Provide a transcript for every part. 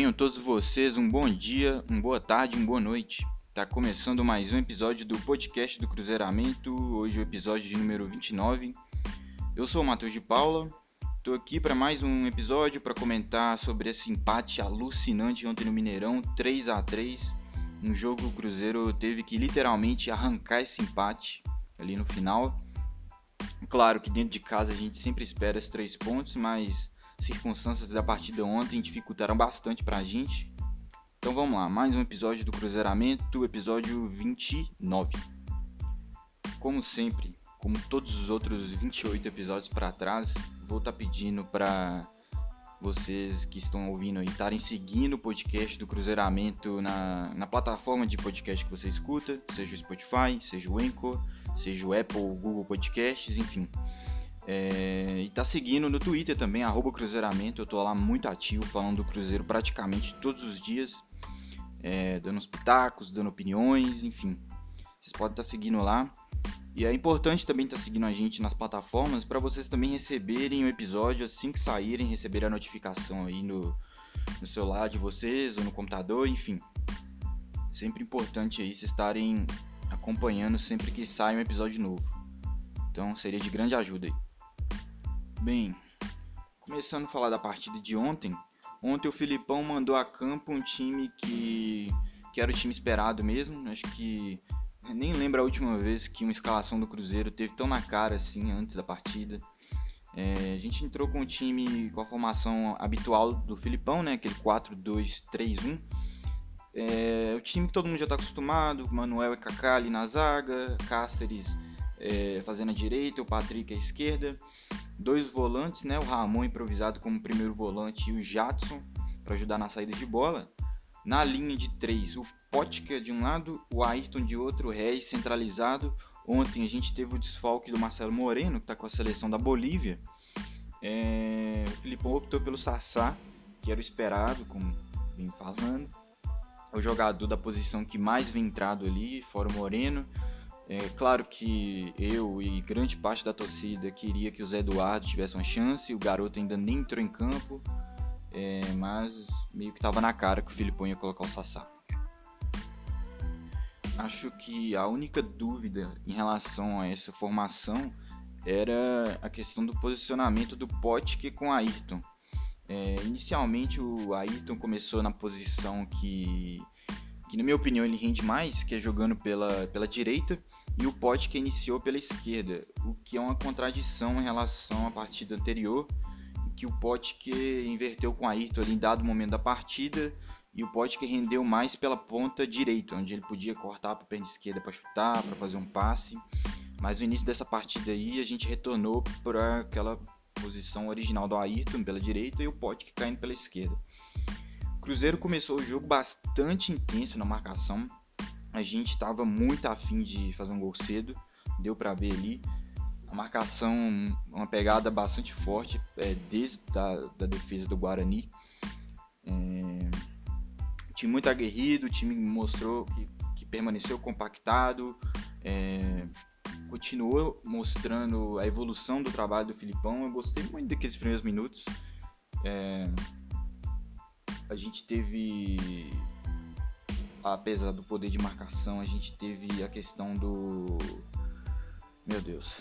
Tenham todos vocês um bom dia, uma boa tarde, uma boa noite. Tá começando mais um episódio do podcast do Cruzeiramento, hoje o episódio de número 29. Eu sou o Matheus de Paula, tô aqui para mais um episódio para comentar sobre esse empate alucinante ontem no Mineirão, 3 a 3 Um jogo que o Cruzeiro teve que literalmente arrancar esse empate ali no final. Claro que dentro de casa a gente sempre espera esses três pontos, mas circunstâncias da partida ontem dificultaram bastante para a gente. Então vamos lá, mais um episódio do Cruzeiramento, episódio 29. Como sempre, como todos os outros 28 episódios para trás, vou estar tá pedindo para vocês que estão ouvindo aí estarem seguindo o podcast do Cruzeiramento na, na plataforma de podcast que você escuta, seja o Spotify, seja o Anchor, seja o Apple, o Google Podcasts, enfim. É, e tá seguindo no Twitter também, arroba Cruzeiramento. Eu tô lá muito ativo, falando do Cruzeiro praticamente todos os dias, é, dando os pitacos, dando opiniões, enfim. Vocês podem estar tá seguindo lá. E é importante também estar tá seguindo a gente nas plataformas para vocês também receberem o episódio assim que saírem, receber a notificação aí no, no celular de vocês ou no computador, enfim. Sempre importante aí vocês estarem acompanhando sempre que sai um episódio novo. Então seria de grande ajuda aí. Bem, começando a falar da partida de ontem, ontem o Filipão mandou a campo um time que, que era o time esperado mesmo. Acho que nem lembro a última vez que uma escalação do Cruzeiro teve tão na cara assim antes da partida. É, a gente entrou com o time com a formação habitual do Filipão, né? Aquele 4-2-3-1. É, o time que todo mundo já está acostumado, Manuel e Kaká ali na zaga, Cáceres é, fazendo a direita, o Patrick à esquerda dois volantes, né? O Ramon improvisado como primeiro volante e o Jadson para ajudar na saída de bola. Na linha de três, o Potka de um lado, o Ayrton de outro, o Reis centralizado. Ontem a gente teve o desfalque do Marcelo Moreno, que está com a seleção da Bolívia. É... O Filipão optou pelo Sassá, que era o esperado, como vim falando. O jogador da posição que mais vem entrado ali, fora o Moreno. É claro que eu e grande parte da torcida queria que o Zé Eduardo tivesse uma chance, o garoto ainda nem entrou em campo, é, mas meio que estava na cara que o Filipão ia colocar o Sassá. Acho que a única dúvida em relação a essa formação era a questão do posicionamento do Potke com Ayrton. É, inicialmente o Ayrton começou na posição que, que, na minha opinião, ele rende mais, que é jogando pela, pela direita, e o Potker iniciou pela esquerda, o que é uma contradição em relação à partida anterior, que o Potker inverteu com a Ayrton ali em dado momento da partida e o Potker rendeu mais pela ponta direita, onde ele podia cortar para a perna esquerda para chutar, para fazer um passe. Mas no início dessa partida aí a gente retornou para aquela posição original do Ayrton pela direita e o Potker caindo pela esquerda. O Cruzeiro começou o jogo bastante intenso na marcação, a gente estava muito afim de fazer um gol cedo, deu para ver ali. A marcação, uma pegada bastante forte é, desde a da defesa do Guarani. É, time muito aguerrido, o time mostrou que, que permaneceu compactado, é, continuou mostrando a evolução do trabalho do Filipão. Eu gostei muito daqueles primeiros minutos. É, a gente teve apesar do poder de marcação, a gente teve a questão do. Meu Deus.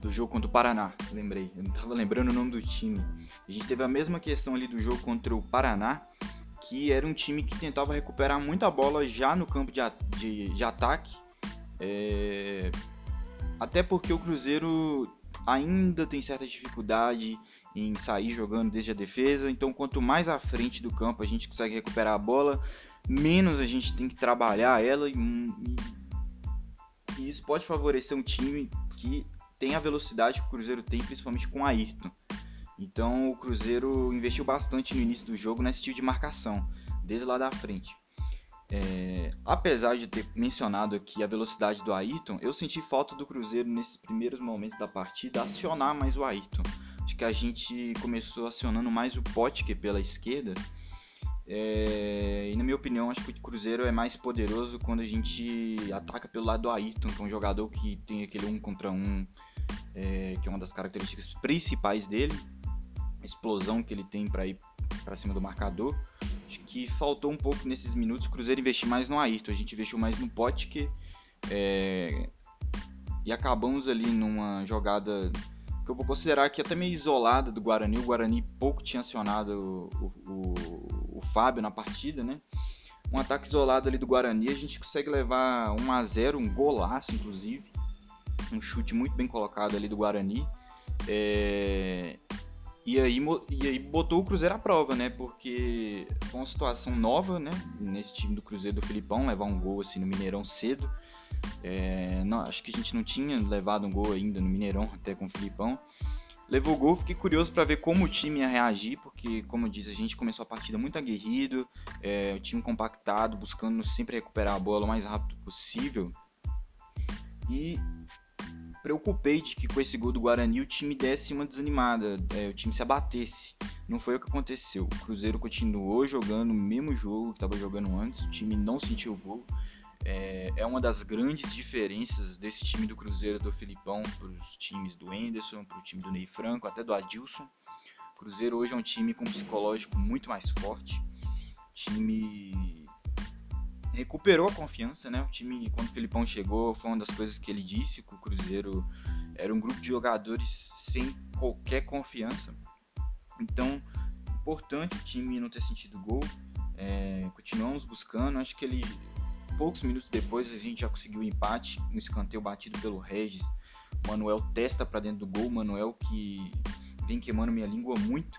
Do jogo contra o Paraná, lembrei. Eu não tava lembrando o nome do time. A gente teve a mesma questão ali do jogo contra o Paraná, que era um time que tentava recuperar muita bola já no campo de, de, de ataque. É... Até porque o Cruzeiro ainda tem certa dificuldade em sair jogando desde a defesa. Então, quanto mais à frente do campo a gente consegue recuperar a bola, menos a gente tem que trabalhar ela e, e isso pode favorecer um time que tem a velocidade que o Cruzeiro tem, principalmente com a Ayrton. Então o Cruzeiro investiu bastante no início do jogo nesse tipo de marcação, desde lá da frente. É, apesar de ter mencionado aqui a velocidade do Ayrton, eu senti falta do Cruzeiro nesses primeiros momentos da partida acionar mais o Ayrton. Acho que a gente começou acionando mais o Potker pela esquerda é, e na minha opinião, acho que o Cruzeiro é mais poderoso quando a gente ataca pelo lado do Ayrton, que é um jogador que tem aquele um contra um, é, que é uma das características principais dele, a explosão que ele tem para ir para cima do marcador. que faltou um pouco nesses minutos o Cruzeiro investir mais no Ayrton. A gente investiu mais no Potker é, e acabamos ali numa jogada que eu vou considerar que até meio isolada do Guarani. O Guarani pouco tinha acionado o, o Fábio na partida, né? Um ataque isolado ali do Guarani, a gente consegue levar 1 a 0 um golaço inclusive. Um chute muito bem colocado ali do Guarani. É... E aí, e aí botou o Cruzeiro à prova, né? Porque foi uma situação nova, né? Nesse time do Cruzeiro do Filipão, levar um gol assim no Mineirão cedo. É, não, acho que a gente não tinha levado um gol ainda no Mineirão, até com o Filipão. Levou o gol, fiquei curioso para ver como o time ia reagir, porque, como eu disse, a gente começou a partida muito aguerrido, é, o time compactado, buscando sempre recuperar a bola o mais rápido possível. E preocupei de que com esse gol do Guarani o time desse uma desanimada, é, o time se abatesse. Não foi o que aconteceu. O Cruzeiro continuou jogando o mesmo jogo que estava jogando antes, o time não sentiu o gol. É, é uma das grandes diferenças desse time do Cruzeiro do Filipão para os times do Enderson, para o time do Ney Franco, até do Adilson. O Cruzeiro hoje é um time com um psicológico muito mais forte. Time recuperou a confiança, né? O time, quando o Filipão chegou, foi uma das coisas que ele disse, que o Cruzeiro era um grupo de jogadores sem qualquer confiança. Então, importante o time não ter sentido gol. É, continuamos buscando. Acho que ele poucos minutos depois a gente já conseguiu o um empate, um escanteio batido pelo Regis. Manuel testa para dentro do gol, Manuel que vem queimando minha língua muito.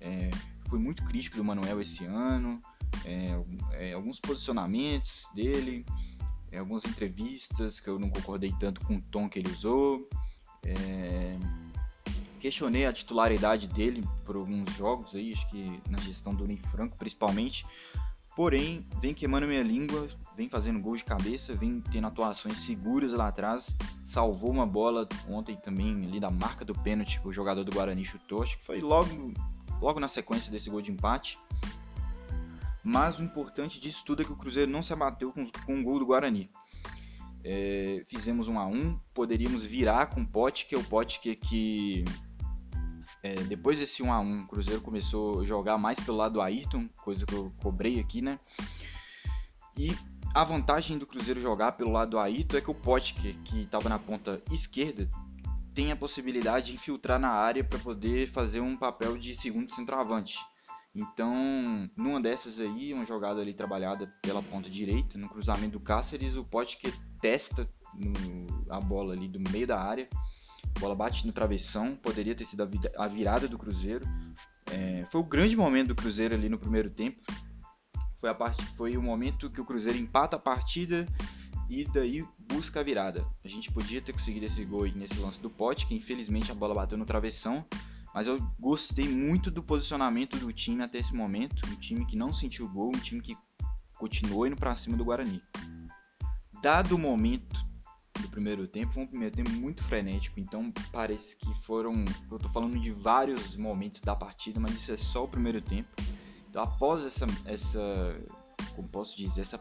É, fui muito crítico do Manuel esse ano, é, é, alguns posicionamentos dele, é, algumas entrevistas que eu não concordei tanto com o tom que ele usou. É, questionei a titularidade dele por alguns jogos aí, acho que na gestão do Ney Franco principalmente. Porém, vem queimando minha língua, vem fazendo gol de cabeça, vem tendo atuações seguras lá atrás. Salvou uma bola ontem também ali da marca do pênalti que o jogador do Guarani chutou. Acho que foi logo, logo na sequência desse gol de empate. Mas o importante disso tudo é que o Cruzeiro não se abateu com, com o gol do Guarani. É, fizemos um a um, poderíamos virar com o Pote, que é o Pote que, que é, depois desse 1 a 1 o Cruzeiro começou a jogar mais pelo lado do Ayrton, coisa que eu cobrei aqui, né? E a vantagem do Cruzeiro jogar pelo lado do Aito é que o Potker, que estava na ponta esquerda, tem a possibilidade de infiltrar na área para poder fazer um papel de segundo centroavante. Então, numa dessas aí, uma jogada ali trabalhada pela ponta direita, no cruzamento do Cáceres, o Potker testa no, a bola ali do meio da área, a bola bate no travessão, poderia ter sido a virada do Cruzeiro. É, foi o grande momento do Cruzeiro ali no primeiro tempo, foi, a part... foi o momento que o Cruzeiro empata a partida e daí busca a virada. A gente podia ter conseguido esse gol nesse lance do pote, que infelizmente a bola bateu no travessão, mas eu gostei muito do posicionamento do time até esse momento, um time que não sentiu gol, um time que continuou indo para cima do Guarani. Dado o momento do primeiro tempo, foi um primeiro tempo muito frenético, então parece que foram, eu tô falando de vários momentos da partida, mas isso é só o primeiro tempo então, após essa, essa, como posso dizer, essa,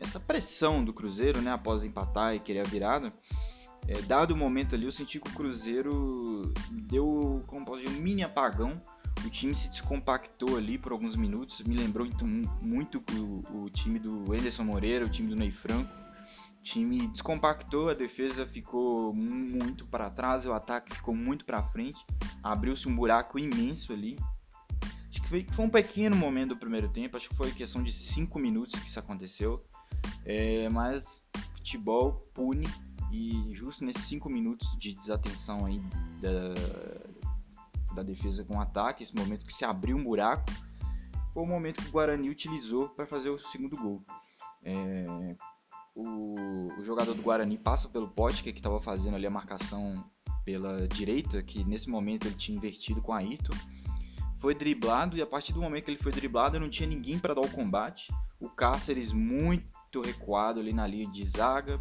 essa pressão do Cruzeiro, né, após empatar e querer a virada, é, dado o momento ali, eu senti que o Cruzeiro deu, como posso dizer, um mini apagão. O time se descompactou ali por alguns minutos. Me lembrou então, muito o, o time do Anderson Moreira, o time do Ney Franco. Time descompactou, a defesa ficou muito para trás, o ataque ficou muito para frente. Abriu-se um buraco imenso ali foi, foi um pequeno momento do primeiro tempo, acho que foi questão de 5 minutos que isso aconteceu. É, mas futebol pune e justo nesses 5 minutos de desatenção aí da, da defesa com o ataque, esse momento que se abriu um buraco, foi o momento que o Guarani utilizou para fazer o segundo gol. É, o, o, jogador do Guarani passa pelo pote que estava fazendo ali a marcação pela direita, que nesse momento ele tinha invertido com a Ito foi driblado e a partir do momento que ele foi driblado não tinha ninguém para dar o combate. O Cáceres muito recuado ali na linha de zaga.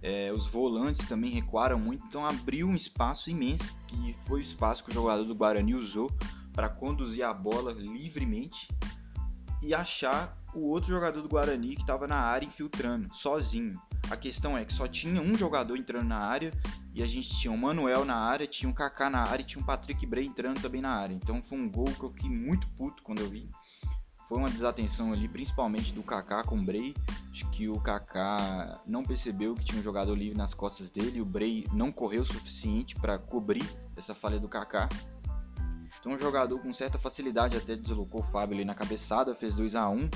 É, os volantes também recuaram muito, então abriu um espaço imenso, que foi o espaço que o jogador do Guarani usou para conduzir a bola livremente e achar o outro jogador do Guarani que estava na área infiltrando, sozinho. A questão é que só tinha um jogador entrando na área e a gente tinha o Manuel na área, tinha o Kaká na área e tinha o Patrick Bray entrando também na área. Então foi um gol que eu fiquei muito puto quando eu vi. Foi uma desatenção ali, principalmente do Kaká com o Bray. Acho que o Kaká não percebeu que tinha um jogador livre nas costas dele. O Bray não correu o suficiente para cobrir essa falha do Kaká. Então, um jogador com certa facilidade até deslocou o Fábio ali na cabeçada, fez 2 a 1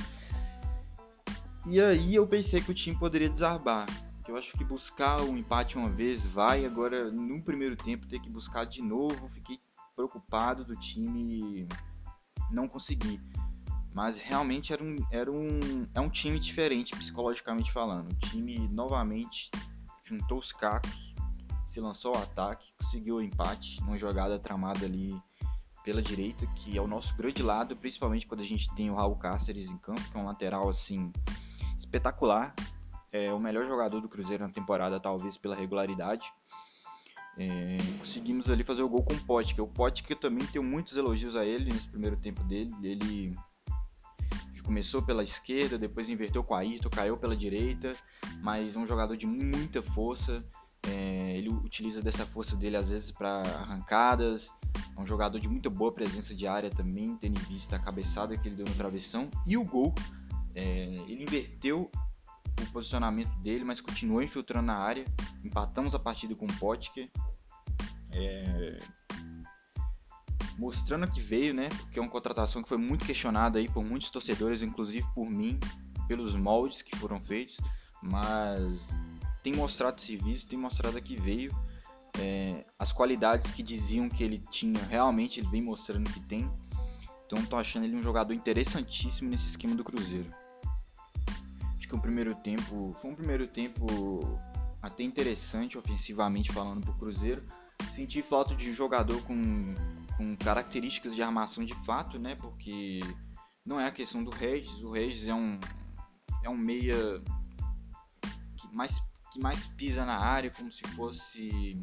E aí eu pensei que o time poderia desarbar. Eu acho que buscar o um empate uma vez vai, agora no primeiro tempo ter que buscar de novo, fiquei preocupado do time não conseguir. Mas realmente era um, era um, é um time diferente psicologicamente falando. O time novamente juntou os cacos, se lançou ao ataque, conseguiu o empate numa jogada tramada ali pela direita, que é o nosso grande lado, principalmente quando a gente tem o Raul Cáceres em campo, que é um lateral assim espetacular. É o melhor jogador do Cruzeiro na temporada, talvez pela regularidade. É, conseguimos ali fazer o gol com o Pote, que é o Pote que eu também tenho muitos elogios a ele nesse primeiro tempo dele. Ele começou pela esquerda, depois inverteu com a Ayrton, caiu pela direita, mas é um jogador de muita força. É, ele utiliza dessa força dele às vezes para arrancadas. É um jogador de muita boa presença de área também, tendo em vista a cabeçada que ele deu no travessão e o gol. É, ele inverteu o posicionamento dele, mas continuou infiltrando na área. Empatamos a partida com o Potker. É, mostrando que veio, né? Porque é uma contratação que foi muito questionada aí por muitos torcedores, inclusive por mim, pelos moldes que foram feitos, mas tem mostrado serviço, tem mostrado que veio. É, as qualidades que diziam que ele tinha, realmente ele vem mostrando que tem. Então tô achando ele um jogador interessantíssimo nesse esquema do Cruzeiro. Acho que o primeiro tempo foi um primeiro tempo até interessante ofensivamente falando pro Cruzeiro. Senti falta de jogador com com características de armação de fato, né? Porque não é a questão do Regis. O Regis é um é um meia mais que mais pisa na área como se fosse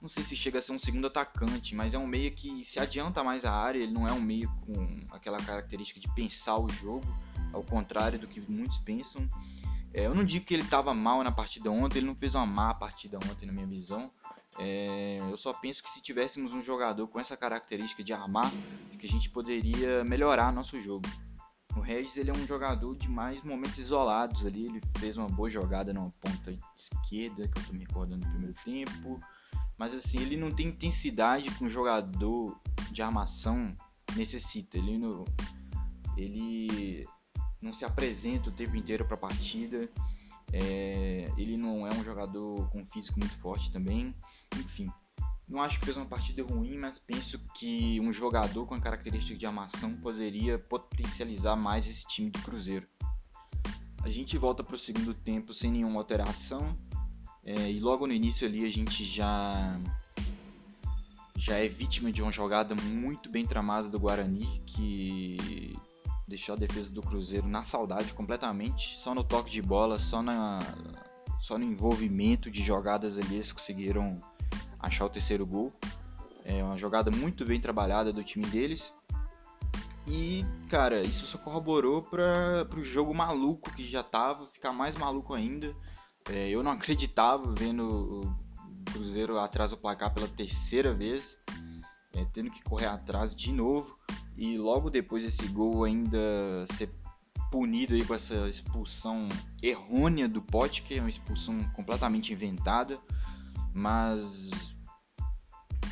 não sei se chega a ser um segundo atacante, mas é um meia que se adianta mais a área, ele não é um meia com aquela característica de pensar o jogo, ao contrário do que muitos pensam. É, eu não digo que ele estava mal na partida ontem, ele não fez uma má partida ontem na minha visão, é, eu só penso que se tivéssemos um jogador com essa característica de armar, que a gente poderia melhorar nosso jogo. O Regis ele é um jogador de mais momentos isolados ali. Ele fez uma boa jogada numa ponta esquerda, que eu estou me recordando no primeiro tempo. Mas assim, ele não tem intensidade que um jogador de armação necessita. Ele não, ele não se apresenta o tempo inteiro para a partida. É, ele não é um jogador com físico muito forte também. Enfim, não acho que fez uma partida ruim, mas penso que um jogador com a característica de armação poderia potencializar mais esse time do Cruzeiro. A gente volta para o segundo tempo sem nenhuma alteração é, e logo no início ali a gente já já é vítima de uma jogada muito bem tramada do Guarani que deixou a defesa do Cruzeiro na saudade completamente, só no toque de bola, só na só no envolvimento de jogadas ali eles conseguiram achar o terceiro gol. É uma jogada muito bem trabalhada do time deles. E, cara, isso só corroborou para o jogo maluco que já tava, ficar mais maluco ainda. É, eu não acreditava vendo o Cruzeiro atrás do placar pela terceira vez, é, tendo que correr atrás de novo. E logo depois desse gol ainda ser punido aí com essa expulsão errônea do Pote, que é uma expulsão completamente inventada. Mas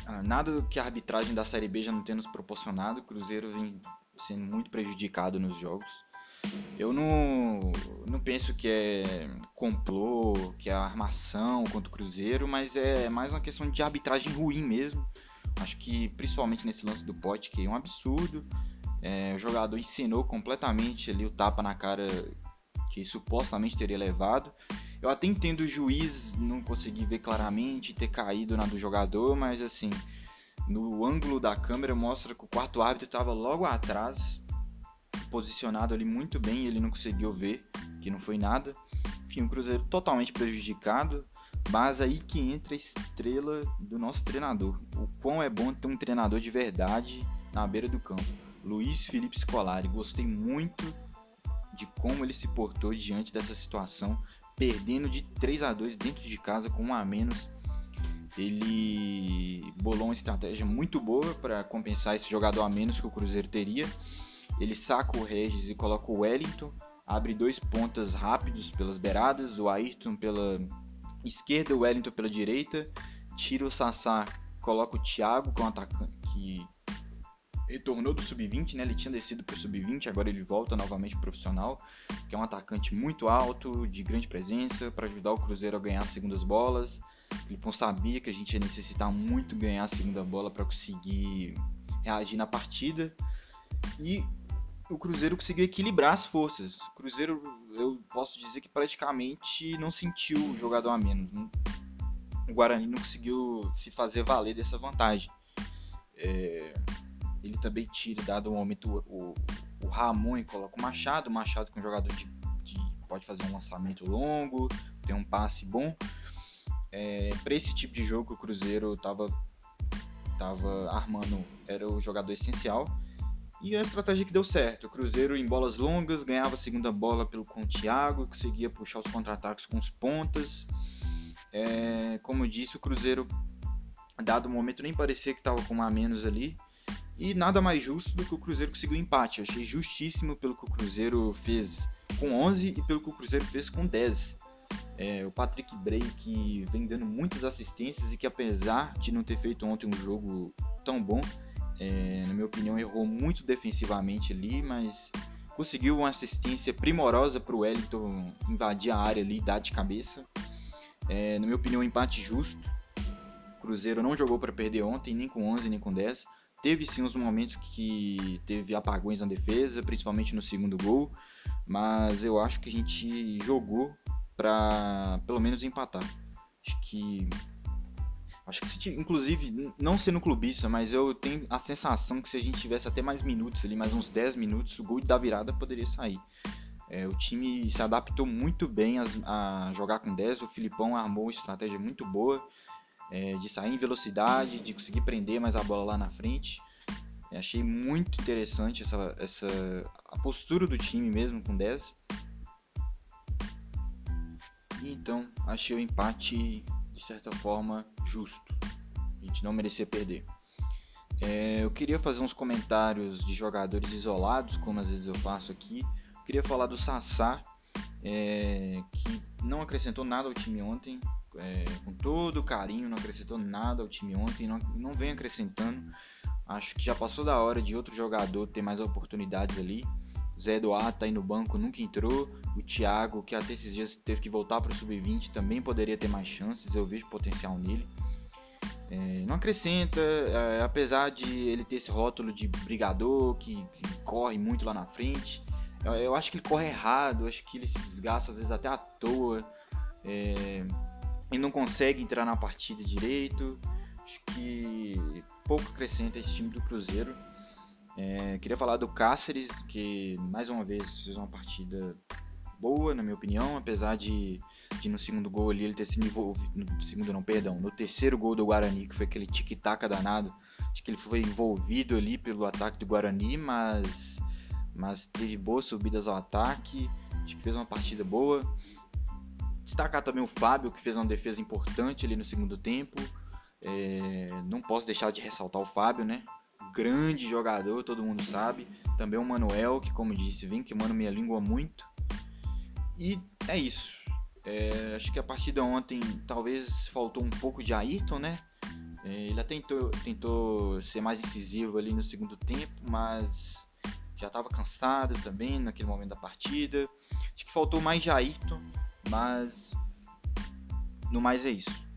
ah, nada do que a arbitragem da Série B já não tem nos proporcionado. O Cruzeiro vem sendo muito prejudicado nos jogos. Eu não, não penso que é complô, que é armação contra o Cruzeiro, mas é mais uma questão de arbitragem ruim mesmo. Acho que principalmente nesse lance do pote, que é um absurdo. É, o jogador ensinou completamente ali o tapa na cara que supostamente teria levado. Eu até entendo o juiz não conseguir ver claramente, ter caído na do jogador, mas assim, no ângulo da câmera mostra que o quarto árbitro estava logo atrás, posicionado ali muito bem, ele não conseguiu ver que não foi nada. Enfim, o Cruzeiro totalmente prejudicado, mas aí que entra a estrela do nosso treinador. O quão é bom ter um treinador de verdade na beira do campo. Luiz Felipe Scolari, gostei muito de como ele se portou diante dessa situação, perdendo de 3 a 2 dentro de casa com um a menos. Ele bolou uma estratégia muito boa para compensar esse jogador a menos que o Cruzeiro teria. Ele saca o Regis e coloca o Wellington, abre dois pontas rápidos pelas beiradas, o Ayrton pela esquerda, o Wellington pela direita, tira o Sassá, coloca o Thiago, que é um atacante que retornou do sub-20, né? Ele tinha descido para o sub-20, agora ele volta novamente pro profissional, que é um atacante muito alto, de grande presença, para ajudar o Cruzeiro a ganhar as segundas bolas. O Filipão sabia que a gente ia necessitar muito ganhar a segunda bola para conseguir reagir na partida. E o Cruzeiro conseguiu equilibrar as forças. O Cruzeiro, eu posso dizer que praticamente não sentiu o jogador a menos. O Guarani não conseguiu se fazer valer dessa vantagem. É, ele também tira, dado o momento, o, o Ramon e coloca o Machado. O Machado com um jogador de, de, pode fazer um lançamento longo, tem um passe bom. É, para esse tipo de jogo o Cruzeiro estava tava armando, era o jogador essencial. E a estratégia que deu certo. O Cruzeiro em bolas longas ganhava a segunda bola pelo com o Thiago, conseguia puxar os contra-ataques com os pontas. É, como eu disse, o Cruzeiro, dado o momento, nem parecia que estava com uma a menos ali. E nada mais justo do que o Cruzeiro conseguiu empate. Eu achei justíssimo pelo que o Cruzeiro fez com 11 e pelo que o Cruzeiro fez com 10. É, o Patrick Bray que vem dando muitas assistências e que apesar de não ter feito ontem um jogo tão bom, é, na minha opinião errou muito defensivamente ali, mas conseguiu uma assistência primorosa para o Wellington invadir a área ali e dar de cabeça. É, na minha opinião, um empate justo. O Cruzeiro não jogou para perder ontem, nem com 11, nem com 10. Teve sim uns momentos que teve apagões na defesa, principalmente no segundo gol, mas eu acho que a gente jogou para pelo menos empatar. Acho que acho que inclusive não sendo clubista, mas eu tenho a sensação que se a gente tivesse até mais minutos ali, mais uns 10 minutos, o gol da virada poderia sair. É, o time se adaptou muito bem a, a, jogar com 10. O Filipão armou uma estratégia muito boa é, de sair em velocidade, de conseguir prender mais a bola lá na frente. É, achei muito interessante essa, essa a postura do time mesmo com 10. E então achei o empate de certa forma justo. A gente não merecia perder. É, eu queria fazer uns comentários de jogadores isolados, como às vezes eu faço aqui. Eu queria falar do Sassá, é, que não acrescentou nada ao time ontem, é, com todo carinho, não acrescentou nada ao time ontem, não, não vem acrescentando. Acho que já passou da hora de outro jogador ter mais oportunidades ali. Zé Eduardo tá aí no banco, nunca entrou. O Thiago, que até esses dias teve que voltar para o sub-20, também poderia ter mais chances. Eu vejo potencial nele. É, não acrescenta, é, apesar de ele ter esse rótulo de brigador, que, que corre muito lá na frente. Eu, eu, acho que ele corre errado, acho que ele se desgasta às vezes até à toa. É, ele não consegue entrar na partida direito. Acho que pouco acrescenta esse time do Cruzeiro. É, queria falar do Cáceres, que mais uma vez fez uma partida boa, na minha opinião, apesar de, de no segundo gol ali ele ter se envolvido. No segundo não, perdão, no terceiro gol do Guarani, que foi aquele tic-tac danado. Acho que ele foi envolvido ali pelo ataque do Guarani, mas, mas teve boas subidas ao ataque. Acho que fez uma partida boa. Destacar também o Fábio, que fez uma defesa importante ali no segundo tempo. É, não posso deixar de ressaltar o Fábio, né? grande jogador, todo mundo sabe. Também o Manuel, que como disse, vem queimando minha língua muito. E é isso. É, acho que a partida ontem talvez faltou um pouco de Ayrton, né? É, ele até tentou, tentou ser mais incisivo ali no segundo tempo, mas já estava cansado também naquele momento da partida. Acho que faltou mais de Ayrton, mas no mais é isso.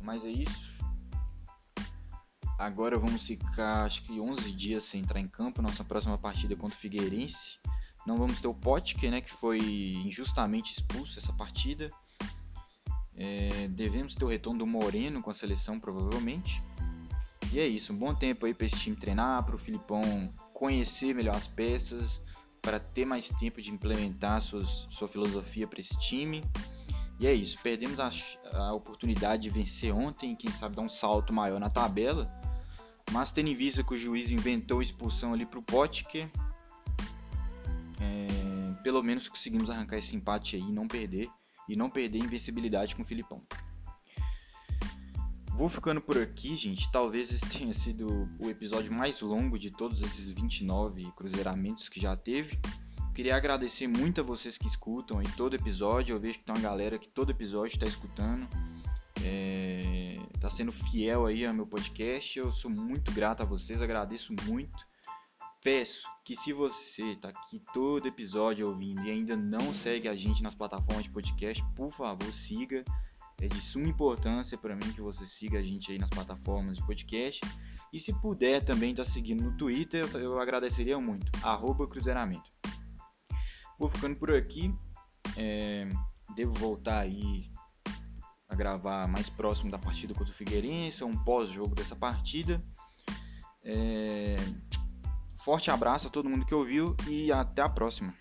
No mais é isso. Agora vamos ficar, acho que 11 dias sem entrar em campo. Nossa próxima partida é contra o Figueirense. Não vamos ter o Potker, né, que foi injustamente expulso essa partida. É, devemos ter o retorno do Moreno com a seleção, provavelmente. E é isso, um bom tempo aí para esse time treinar, para o Filipão conhecer melhor as peças, para ter mais tempo de implementar suas, sua filosofia para esse time. E é isso, perdemos a, a, oportunidade de vencer ontem, quem sabe dar um salto maior na tabela. Mas tendo em vista que o juiz inventou expulsão ali para o Potker, é, pelo menos conseguimos arrancar esse empate aí e não perder. E não perder invencibilidade com o Filipão. Vou ficando por aqui, gente. Talvez esse tenha sido o episódio mais longo de todos esses 29 cruzeiramentos que já teve. Queria agradecer muito a vocês que escutam aí todo episódio. Eu vejo que tem uma galera que todo episódio está escutando. É, tá sendo fiel aí ao meu podcast. Eu sou muito grato a vocês, agradeço muito. Peço que se você tá aqui todo episódio ouvindo e ainda não segue a gente nas plataformas de podcast, por favor, siga. É de suma importância para mim que você siga a gente aí nas plataformas de podcast. E se puder também estar tá seguindo no Twitter, eu agradeceria muito. Arroba Cruzeiramento. Vou ficando por aqui. É, devo voltar aí a gravar mais próximo da partida contra o Figueirense, um pós-jogo dessa partida. É, Forte abraço a todo mundo que ouviu e até a próxima.